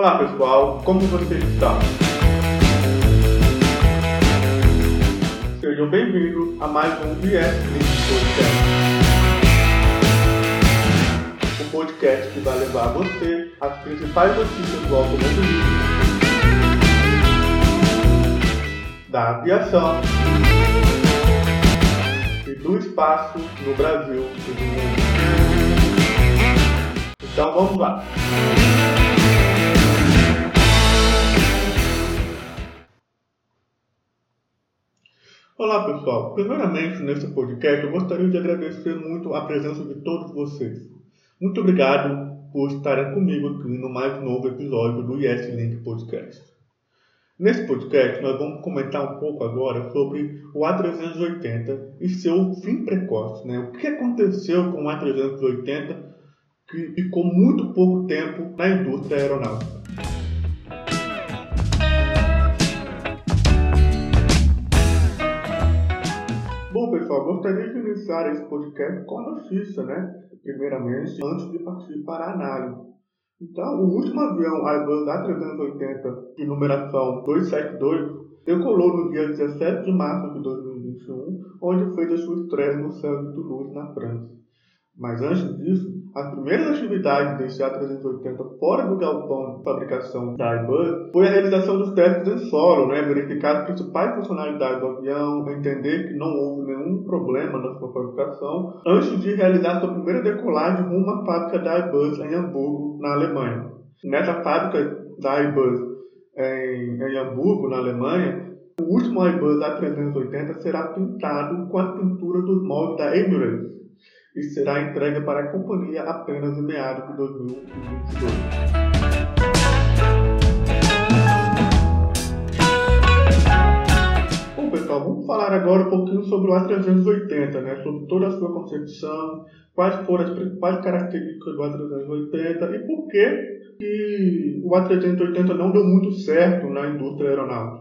Olá pessoal, como vocês estão? Sejam bem-vindos a mais um IS Podcast. O podcast que vai levar a você as principais notícias do automobilismo, da aviação e do espaço no Brasil e no mundo. Então vamos lá. Olá pessoal, primeiramente nesse podcast eu gostaria de agradecer muito a presença de todos vocês. Muito obrigado por estarem comigo aqui no mais novo episódio do Yes Link Podcast. Nesse podcast nós vamos comentar um pouco agora sobre o A380 e seu fim precoce. Né? O que aconteceu com o A380 que ficou muito pouco tempo na indústria aeronáutica. Pessoal, gostaria de iniciar esse podcast com a notícia, né? Primeiramente, antes de partir para a análise. Então, o último avião Airbus A380 de numeração 272 decolou no dia 17 de março de 2021, onde fez a sua estreia no céu de Toulouse, na França. Mas antes disso, as primeiras atividades desse A380 fora do galpão de fabricação da Airbus foi a realização dos testes em solo, né? verificar as principais funcionalidades do avião, entender que não houve nenhum problema na sua fabricação, antes de realizar sua primeira decolagem rumo à fábrica da Airbus em Hamburgo, na Alemanha. Nessa fábrica da Airbus em, em Hamburgo, na Alemanha, o último Airbus A380 será pintado com a pintura dos moldes da Emirates e será entregue para a companhia apenas em meados de 2022. Bom, pessoal, vamos falar agora um pouquinho sobre o A380, né? sobre toda a sua concepção, quais foram as principais características do A380 e por que, que o A380 não deu muito certo na indústria aeronáutica.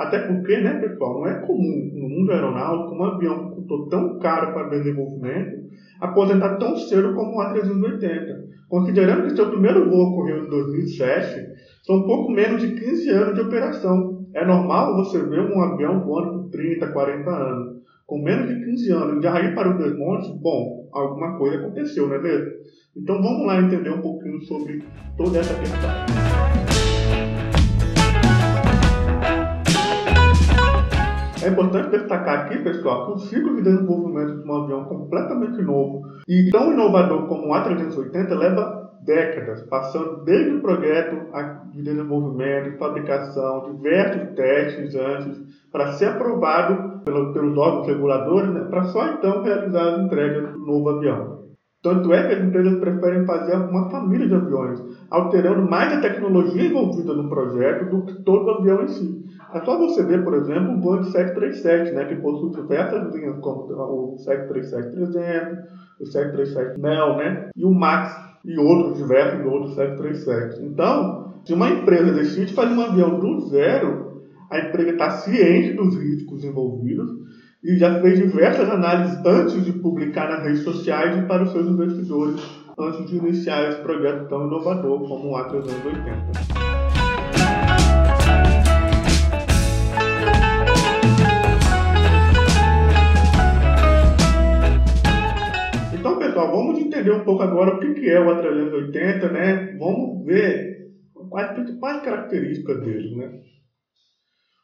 Até porque, né, pessoal, não é comum no mundo aeronáutico um avião que custou tão caro para desenvolvimento aposentar tão cedo como o A380. Considerando que seu primeiro voo ocorreu em 2007, são pouco menos de 15 anos de operação. É normal você ver um avião voando por 30, 40 anos. Com menos de 15 anos, já ir para o desmonte, bom, alguma coisa aconteceu, não é mesmo? Então vamos lá entender um pouquinho sobre toda essa questão. É importante destacar aqui, pessoal, que o ciclo de desenvolvimento de um avião completamente novo e tão inovador como o A380 leva décadas, passando desde o projeto de desenvolvimento e fabricação, diversos testes antes, para ser aprovado pelo, pelos órgãos reguladores, né, para só então realizar as entregas do novo avião. Tanto é que as empresas preferem fazer uma família de aviões, alterando mais a tecnologia envolvida no projeto do que todo o avião em si. É só você ver, por exemplo, o Boeing 737, né, que possui diversas linhas, como o 737-300, o 737 Neo, né, e o Max, e outros diversos outros 737. Então, se uma empresa decide fazer um avião do zero, a empresa está ciente dos riscos envolvidos e já fez diversas análises antes de publicar nas redes sociais e para os seus investidores, antes de iniciar esse projeto tão inovador como o A380. pessoal, vamos entender um pouco agora o que é o A380, né? Vamos ver quais as principais características dele, né?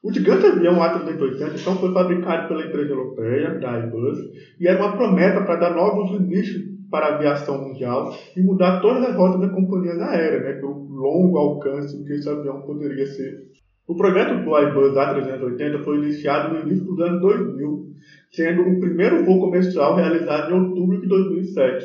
O gigante avião A380 então foi fabricado pela empresa europeia, da Airbus, e era uma promessa para dar novos inícios para a aviação mundial e mudar todas as rotas das companhias aéreas, né, pelo longo alcance que esse avião poderia ser. O projeto do Airbus A380 foi iniciado no início dos anos 2000 sendo o primeiro voo comercial realizado em outubro de 2007.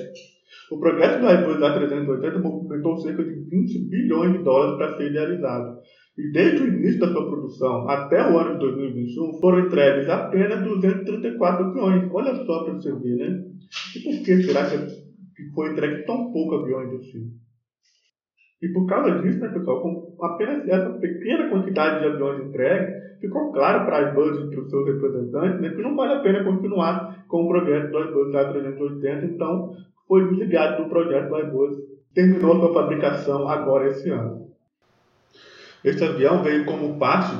O projeto do Airbus A380 movimentou cerca de 20 bilhões de dólares para ser idealizado. E desde o início da sua produção até o ano de 2021 foram entregues apenas 234 aviões. Olha só para você ver, né? E por que será que foi entregue tão pouco aviões assim? E por causa disso, né, pessoal, com apenas essa pequena quantidade de aviões entregues, ficou claro para a Airbus e para os seus representantes né, que não vale a pena continuar com o projeto do Airbus A380, então foi desligado do projeto do Airbus, terminou sua fabricação agora esse ano. Esse avião veio como parte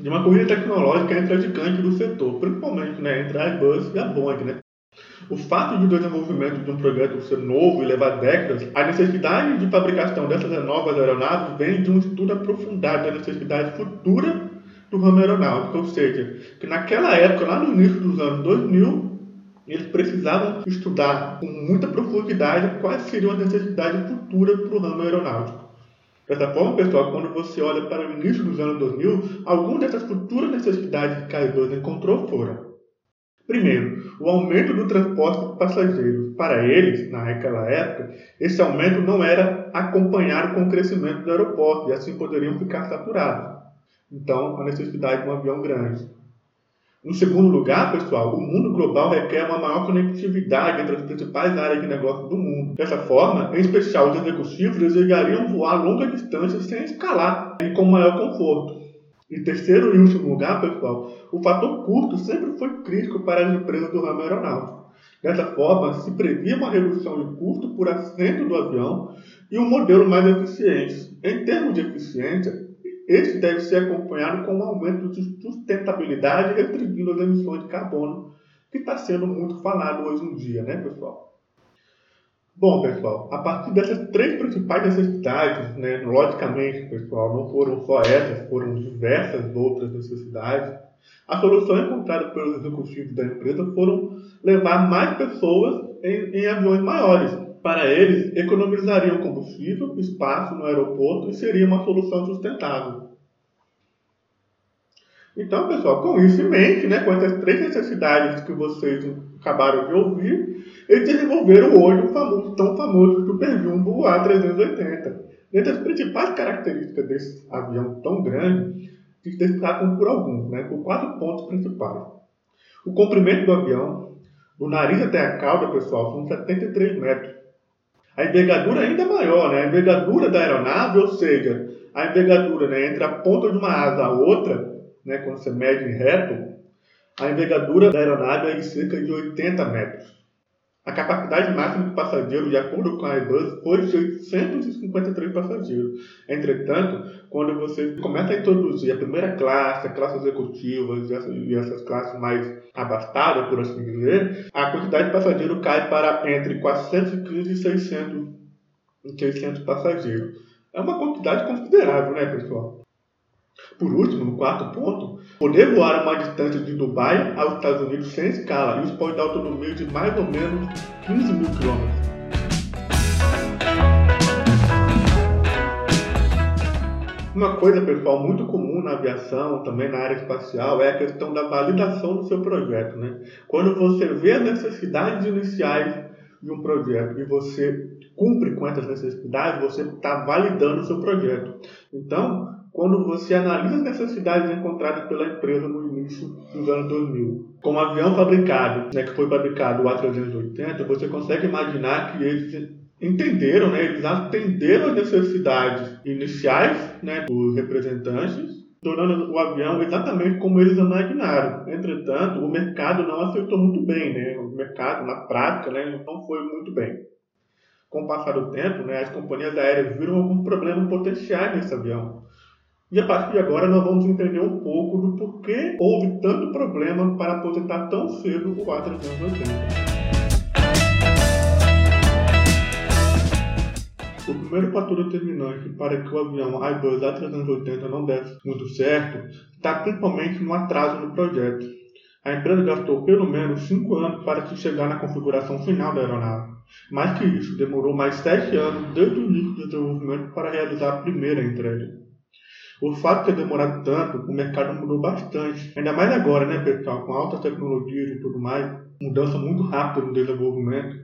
de uma corrida tecnológica entre as gigantes do setor, principalmente né, entre a Airbus e a Boeing. Né? O fato de o desenvolvimento de um projeto ser novo e levar décadas, a necessidade de fabricação dessas novas aeronaves vem de um estudo aprofundado da necessidade futura do ramo aeronáutico, ou seja, que naquela época, lá no início dos anos 2000, eles precisavam estudar com muita profundidade quais seriam as necessidades futuras para o ramo aeronáutico. Dessa forma, pessoal, quando você olha para o início dos anos 2000, algumas dessas futuras necessidades que a Airbus encontrou foram Primeiro, o aumento do transporte de passageiros. Para eles, naquela época, esse aumento não era acompanhado com o crescimento do aeroporto e assim poderiam ficar saturados. Então, a necessidade de um avião grande. No segundo lugar, pessoal, o mundo global requer uma maior conectividade entre as principais áreas de negócio do mundo. Dessa forma, em especial os executivos desejariam voar longas distâncias sem escalar e com maior conforto. Em terceiro e último lugar, pessoal, o fator custo sempre foi crítico para as empresas do ramo aeronáutico. Dessa forma, se previa uma redução de custo por assento do avião e um modelo mais eficiente. Em termos de eficiência, este deve ser acompanhado com um aumento de sustentabilidade restringindo as emissões de carbono, que está sendo muito falado hoje em dia, né, pessoal? Bom, pessoal, a partir dessas três principais necessidades, né, logicamente, pessoal, não foram só essas, foram diversas outras necessidades. A solução encontrada pelos executivos da empresa foram levar mais pessoas em, em aviões maiores. Para eles, economizariam combustível, espaço no aeroporto e seria uma solução sustentável. Então, pessoal, com isso em mente, né, com essas três necessidades que vocês acabaram de ouvir, eles desenvolveram hoje o famoso, tão famoso Super Jumbo A380. Dentre as principais características desse avião tão grande, se destacam por alguns, né, por quatro pontos principais. O comprimento do avião, do nariz até a cauda, pessoal, são 73 metros. A envergadura ainda é maior, né? A envergadura da aeronave, ou seja, a envergadura né, entre a ponta de uma asa a outra, né, quando você mede reto, a envergadura da aeronave é de cerca de 80 metros. A capacidade máxima de passageiros, de acordo com a Airbus, foi de 853 passageiros. Entretanto, quando você começa a introduzir a primeira classe, a classe executiva e essas classes mais abastadas, por assim dizer, a quantidade de passageiros cai para entre 415 e 600, 600 passageiros. É uma quantidade considerável, né, pessoal? Por último, no quarto ponto, poder voar uma distância de Dubai aos Estados Unidos sem escala. Isso pode dar autonomia de mais ou menos 15 mil quilômetros. Uma coisa, pessoal, muito comum na aviação, também na área espacial, é a questão da validação do seu projeto. Né? Quando você vê as necessidades iniciais de um projeto e você cumpre com essas necessidades, você está validando o seu projeto. Então, quando você analisa as necessidades encontradas pela empresa no início dos anos 2000. Como avião fabricado, né, que foi fabricado o A380, você consegue imaginar que eles entenderam, né, eles atenderam as necessidades iniciais né, dos representantes, tornando o avião exatamente como eles imaginaram. Entretanto, o mercado não aceitou muito bem, né? o mercado, na prática, né, não foi muito bem. Com o passar do tempo, né, as companhias aéreas viram algum problema potencial nesse avião e a partir de agora nós vamos entender um pouco do porquê houve tanto problema para aposentar tão cedo o A380. O primeiro fator determinante para que o avião Airbus A380 não desse muito certo está principalmente no atraso no projeto. A empresa gastou pelo menos 5 anos para se chegar na configuração final da aeronave. Mais que isso, demorou mais 7 anos desde o início do desenvolvimento para realizar a primeira entrega. O fato de ter demorado tanto, o mercado mudou bastante. Ainda mais agora, né, pessoal? Com altas tecnologias e tudo mais, mudança muito rápida no desenvolvimento,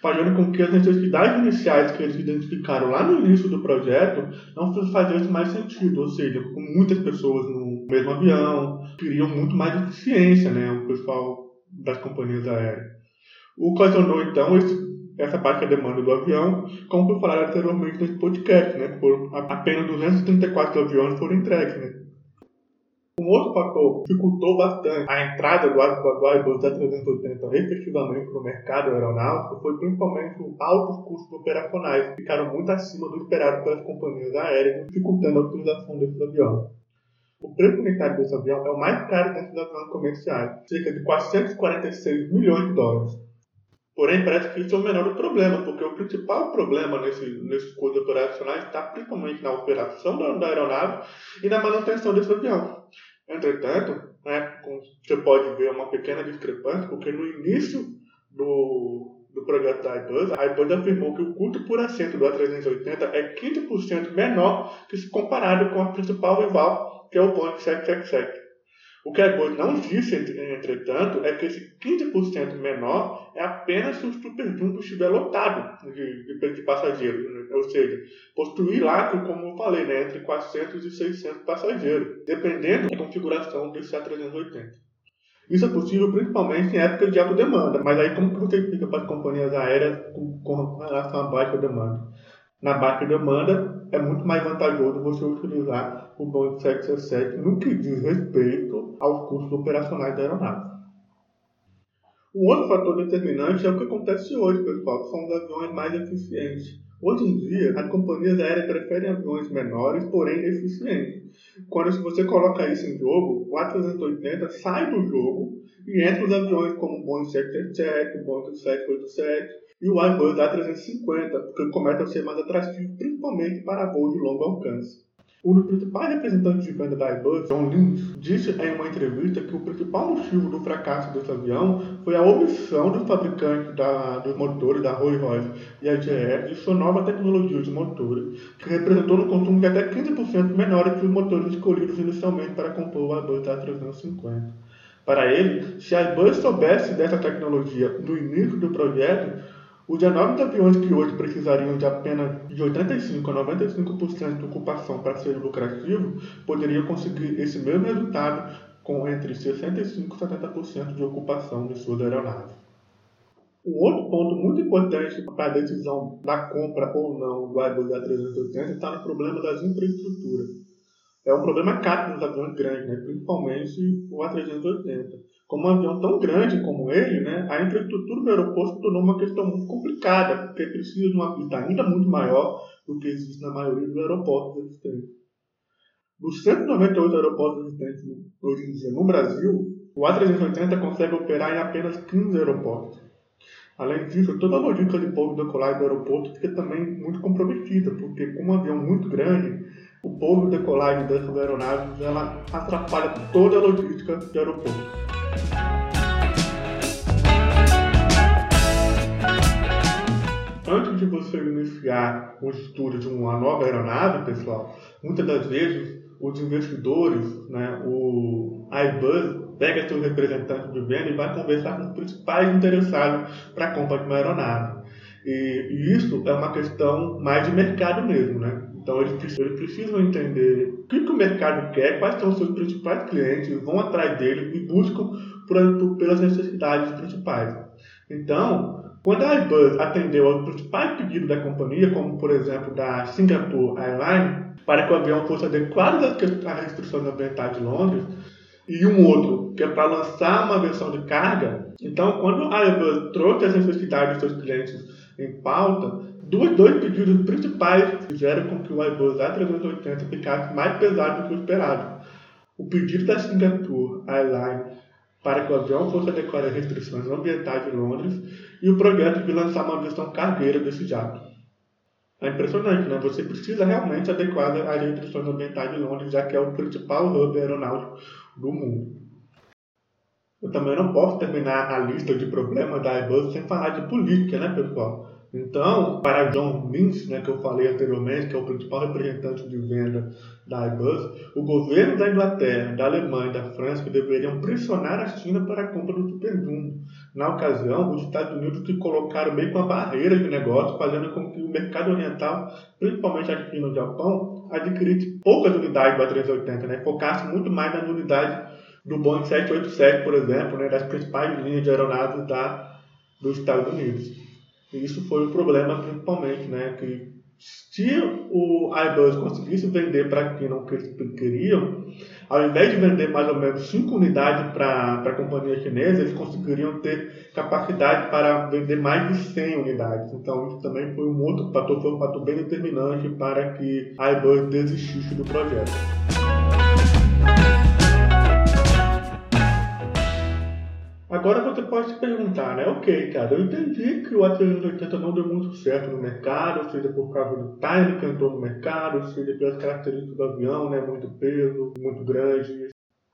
fazendo com que as necessidades iniciais que eles identificaram lá no início do projeto não fizessem mais sentido. Ou seja, com muitas pessoas no mesmo avião, queriam muito mais eficiência, né? O pessoal das companhias aéreas. O ocasionou, então, esse essa parte da demanda do avião, como foi falado anteriormente nesse podcast, né? Foram apenas 234 aviões foram entregues, né? Um outro fator que dificultou bastante a entrada do Airbus A380 efetivamente no mercado aeronáutico foi principalmente os altos custos operacionais, que ficaram muito acima do esperado pelas companhias aéreas, dificultando a utilização desse avião. O preço unitário desse avião é o mais caro dentre os aviões comerciais, cerca de 446 milhões de dólares. Porém, parece que isso é o menor problema, porque o principal problema nesse, nesses custos operacionais está principalmente na operação da, aeronave e na manutenção desse avião. Entretanto, né, você pode ver uma pequena discrepância, porque no início do, do projeto da Airbus, a Airbus afirmou que o custo por assento do A380 é 15% menor que se comparado com a principal rival, que é o Boeing 777. O que a Gol não disse, entretanto, é que esse 15% menor é apenas se o Super estiver lotado de, de, de passageiros. Né? Ou seja, possuir lá, como eu falei, né, entre 400 e 600 passageiros, dependendo da configuração desse A380. Isso é possível principalmente em época de alta demanda, mas aí como que você explica para as companhias aéreas com, com relação à baixa demanda? Na baixa demanda, é muito mais vantajoso você utilizar o Boeing 767 no que diz respeito aos custos operacionais da aeronave. Um outro fator determinante é o que acontece hoje, pessoal, que são os aviões mais eficientes. Hoje em dia, as companhias aéreas preferem aviões menores, porém eficientes. Quando você coloca isso em jogo, o A380 sai do jogo e entra os aviões como o Boeing 777, o Boeing 787 e o Airbus A350, porque começa a ser mais atrativo, principalmente para voos de longo alcance. Um dos principais representantes de venda da Airbus, John Lynch, disse em uma entrevista que o principal motivo do fracasso desse avião foi a omissão dos fabricantes da, dos motores da Rolls-Royce e a GE de sua nova tecnologia de motores, que representou no consumo de até 15% menor que os motores escolhidos inicialmente para compor o Airbus A350. Para ele, se a Airbus soubesse dessa tecnologia no início do projeto, os 19 aviões que hoje precisariam de apenas de 85 a 95% de ocupação para ser lucrativo poderiam conseguir esse mesmo resultado com entre 65 e 70% de ocupação de suas aeronaves. Um outro ponto muito importante para a decisão da compra ou não do Airbus A380 está no problema das infraestruturas. É um problema caro nos aviões grandes, né? principalmente o A380 como um avião tão grande como ele, né, a infraestrutura do aeroporto tornou uma questão muito complicada, porque precisa de uma pista ainda muito maior do que existe na maioria dos aeroportos existentes. Dos 198 aeroportos existentes hoje em dia no Brasil, o A380 consegue operar em apenas 15 aeroportos. Além disso, toda a logística de pouso e decolagem do aeroporto fica também muito comprometida, porque com um avião muito grande, o pouso e decolagem dessas aeronaves ela atrapalha toda a logística do aeroporto. Antes de você iniciar o estudo de uma nova aeronave, pessoal, muitas das vezes os investidores, né, o Airbus, pega seu representante de venda e vai conversar com os principais interessados para a compra de uma aeronave. E, e, isso é uma questão mais de mercado mesmo, né? Então eles, eles precisam entender o que, que, o mercado quer, quais são os seus principais clientes, vão atrás deles e buscam por, por, pelas necessidades principais. Então, quando a Airbus atendeu aos principais pedidos da companhia, como por exemplo da Singapore Airlines, para que o avião fosse adequado às restrições ambientais de Londres, e um outro que é para lançar uma versão de carga, então quando a Airbus trouxe as necessidades dos seus clientes em pauta, Dois, dois pedidos principais fizeram com que o Airbus A380 ficasse mais pesado do que o esperado. O pedido da Singapore Airlines para que o avião fosse adequado às restrições ambientais de Londres e o projeto de lançar uma versão cargueira desse jato. É impressionante, né? Você precisa realmente adequar às restrições ambientais de Londres, já que é o principal hub aeronáutico do mundo. Eu também não posso terminar a lista de problemas da Airbus sem falar de política, né, pessoal? Então, para John Lynch, né, que eu falei anteriormente, que é o principal representante de venda da Airbus, o governo da Inglaterra, da Alemanha e da França deveriam pressionar a China para a compra do Superdumbo. Na ocasião, os Estados Unidos se colocaram meio com uma barreira de negócio, fazendo com que o mercado oriental, principalmente a China e o Japão, adquirisse poucas unidades do A380, né, focasse muito mais nas unidades do Boeing 787, por exemplo, né, das principais linhas de aeronaves da, dos Estados Unidos. E isso foi o problema, principalmente, né, que Se o Airbus conseguisse vender para a China o que eles queriam, ao invés de vender mais ou menos 5 unidades para a companhia chinesa, eles conseguiriam ter capacidade para vender mais de 100 unidades. Então, isso também foi um outro fator, foi um fator bem determinante para que a Airbus desistisse do projeto. Agora você pode se perguntar, né? Ok, cara, eu entendi que o A380 não deu muito certo no mercado, seja por causa do time que entrou no mercado, seja pelas características do avião, né? Muito peso, muito grande.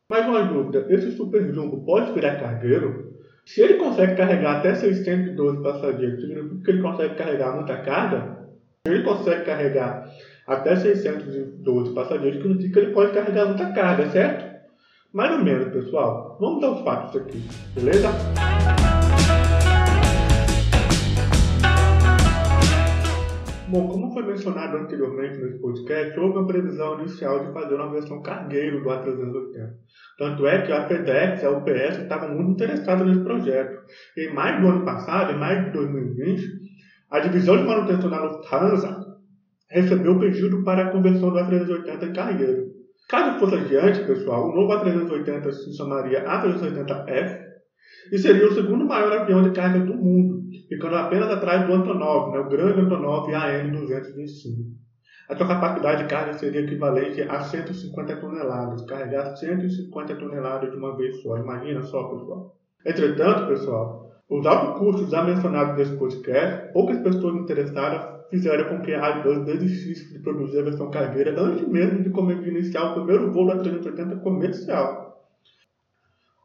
Mas uma dúvida, esse Super Jumbo pode virar cargueiro? Se ele consegue carregar até 612 passageiros, significa que ele consegue carregar muita carga? Se ele consegue carregar até 612 passageiros, significa que ele pode carregar muita carga, certo? Mais ou menos, pessoal. Vamos dar os fatos aqui, beleza? Bom, como foi mencionado anteriormente nesse podcast, houve uma previsão inicial de fazer uma versão cargueiro do A380. Tanto é que a FedEx e a UPS estavam muito interessadas nesse projeto. Em maio do ano passado, em maio de 2020, a divisão de manutenção da Lufthansa recebeu o pedido para a conversão do A380 em cargueiro. Caso fosse adiante, pessoal, o novo A380 se chamaria A380F e seria o segundo maior avião de carga do mundo, ficando apenas atrás do Antonov, né, o grande Antonov AN-225. A sua capacidade de carga seria equivalente a 150 toneladas, carregar 150 toneladas de uma vez só. Imagina só, pessoal. Entretanto, pessoal, os altos custos já mencionados nesse podcast, poucas pessoas interessadas fizeram com que a Airbus desistisse de produzir a versão cargueira antes mesmo de iniciar o primeiro voo da 380 comercial.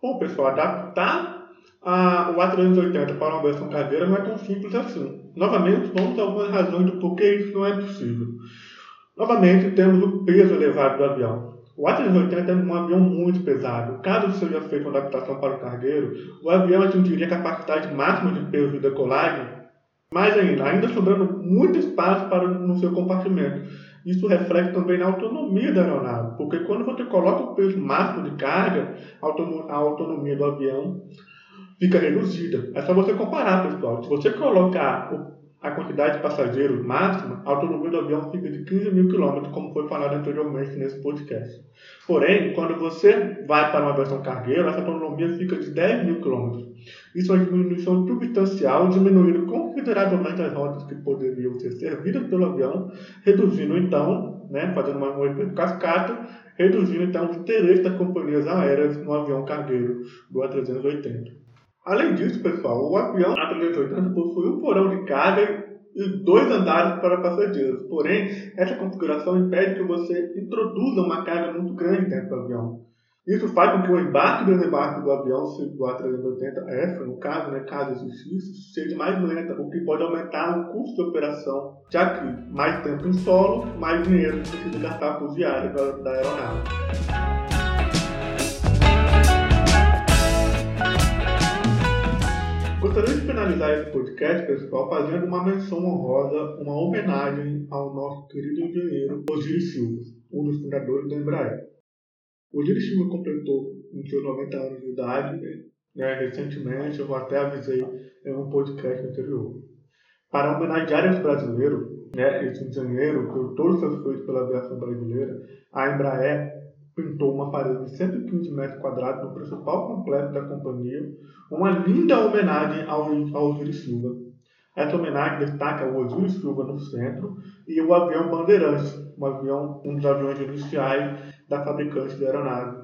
Bom, pessoal, adaptar a, o A380 para uma versão cargueira não é tão simples assim. Novamente, vamos a algumas razões do porquê isso não é possível. Novamente, temos o peso elevado do avião. O A380 é um avião muito pesado. Caso seja feita uma adaptação para o cargueiro, o avião atingiria a capacidade máxima de peso de decolagem mais ainda, ainda sobrando muito espaço para no seu compartimento. Isso reflete também na autonomia da aeronave, porque quando você coloca o peso máximo de carga, a autonomia do avião fica reduzida. É só você comparar, pessoal. Se você colocar a quantidade de passageiros máxima, a autonomia do avião fica de 15 mil quilômetros, como foi falado anteriormente nesse podcast. Porém, quando você vai para uma versão cargueira, essa autonomia fica de 10 mil quilômetros. Isso é uma diminuição substancial, diminuindo consideravelmente as rotas que poderiam ser servidas pelo avião, reduzindo então, né, fazendo uma, um efeito cascata, reduzindo então o interesse das companhias aéreas no avião cargueiro do A380. Além disso, pessoal, o avião A380 possui um porão de carga e dois andares para passageiros. Porém, essa configuração impede que você introduza uma carga muito grande dentro do avião. Isso faz com que o embarque e desembarque do avião do A380F, no caso, né, caso existisse, seja mais lenta, o que pode aumentar o custo de operação, já que mais tempo em solo, mais dinheiro precisa gastar por diária da aeronave. Gostaria de finalizar esse podcast, pessoal, fazendo uma menção honrosa, uma homenagem ao nosso querido engenheiro Osiris Silva, um dos fundadores da Embraer. Osiris Silva completou em seus 90 anos de idade, né, recentemente, eu até avisei em um podcast anterior. Para homenagear esse brasileiro, né, esse engenheiro, por todos os seus feitos pela aviação brasileira, a Embraer pintou uma parede de 115 metros quadrados no principal complexo da companhia, uma linda homenagem ao, ao Silva. Essa homenagem destaca o Osiris Silva no centro e o avião Bandeirantes, um, avião, um dos aviões iniciais da fabricante de aeronave.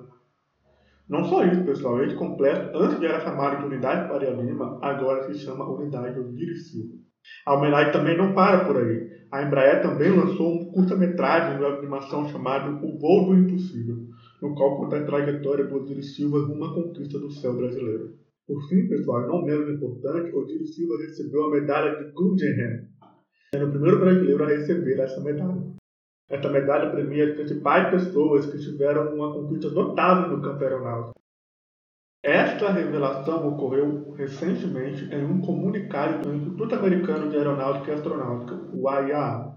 Não só isso, pessoal, esse complexo, antes de era chamado de Unidade Faria Lima, agora se chama Unidade Osiris Silva. A homenagem também não para por aí. A Embraer também lançou um curta-metragem de animação chamado O Voo do Impossível, no qual conta a trajetória do Osiris Silva rumo à conquista do céu brasileiro. Por fim, pessoal, não menos importante, Osiris Silva recebeu a medalha de Guggenheim, sendo o primeiro brasileiro a receber essa medalha. Essa medalha premia as principais pessoas que tiveram uma conquista notável no campo aeronáutico. Esta revelação ocorreu recentemente em um comunicado do Instituto Americano de Aeronáutica e Astronáutica, o AIA.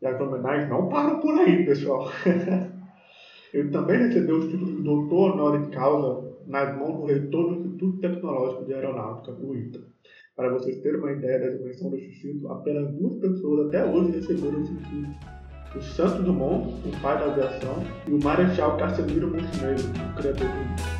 E as homenagens não param por aí, pessoal. Ele também recebeu o título de doutor honoris causa nas mãos do reitor do Instituto Tecnológico de Aeronáutica, o ITA. Para vocês terem uma ideia da dimensão desse título, apenas duas pessoas até hoje receberam esse título. O Santos Dumont, o pai da aviação, e o Marechal Cassimiro Montenegro, o criador do Bom,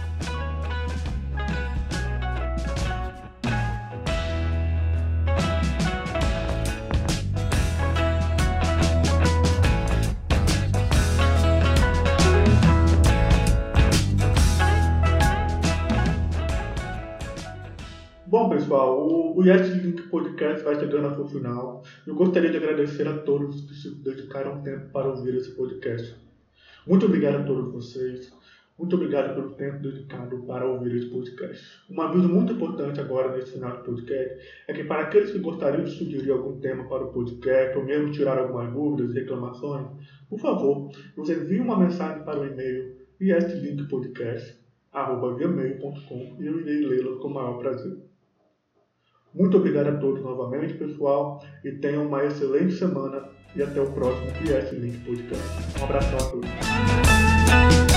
Podcast vai chegando ao seu final. Eu gostaria de agradecer a todos que se dedicaram tempo para ouvir esse podcast. Muito obrigado a todos vocês. Muito obrigado pelo tempo dedicado para ouvir esse podcast. Um aviso muito importante agora nesse final do podcast é que para aqueles que gostariam de sugerir algum tema para o podcast ou mesmo tirar algumas dúvidas e reclamações, por favor, nos envie uma mensagem para o e-mail yeslinkpodcast.gmail.com e eu irei lê-la com o maior prazer. Muito obrigado a todos novamente, pessoal, e tenham uma excelente semana e até o próximo PS Link Podcast. Um abração a todos.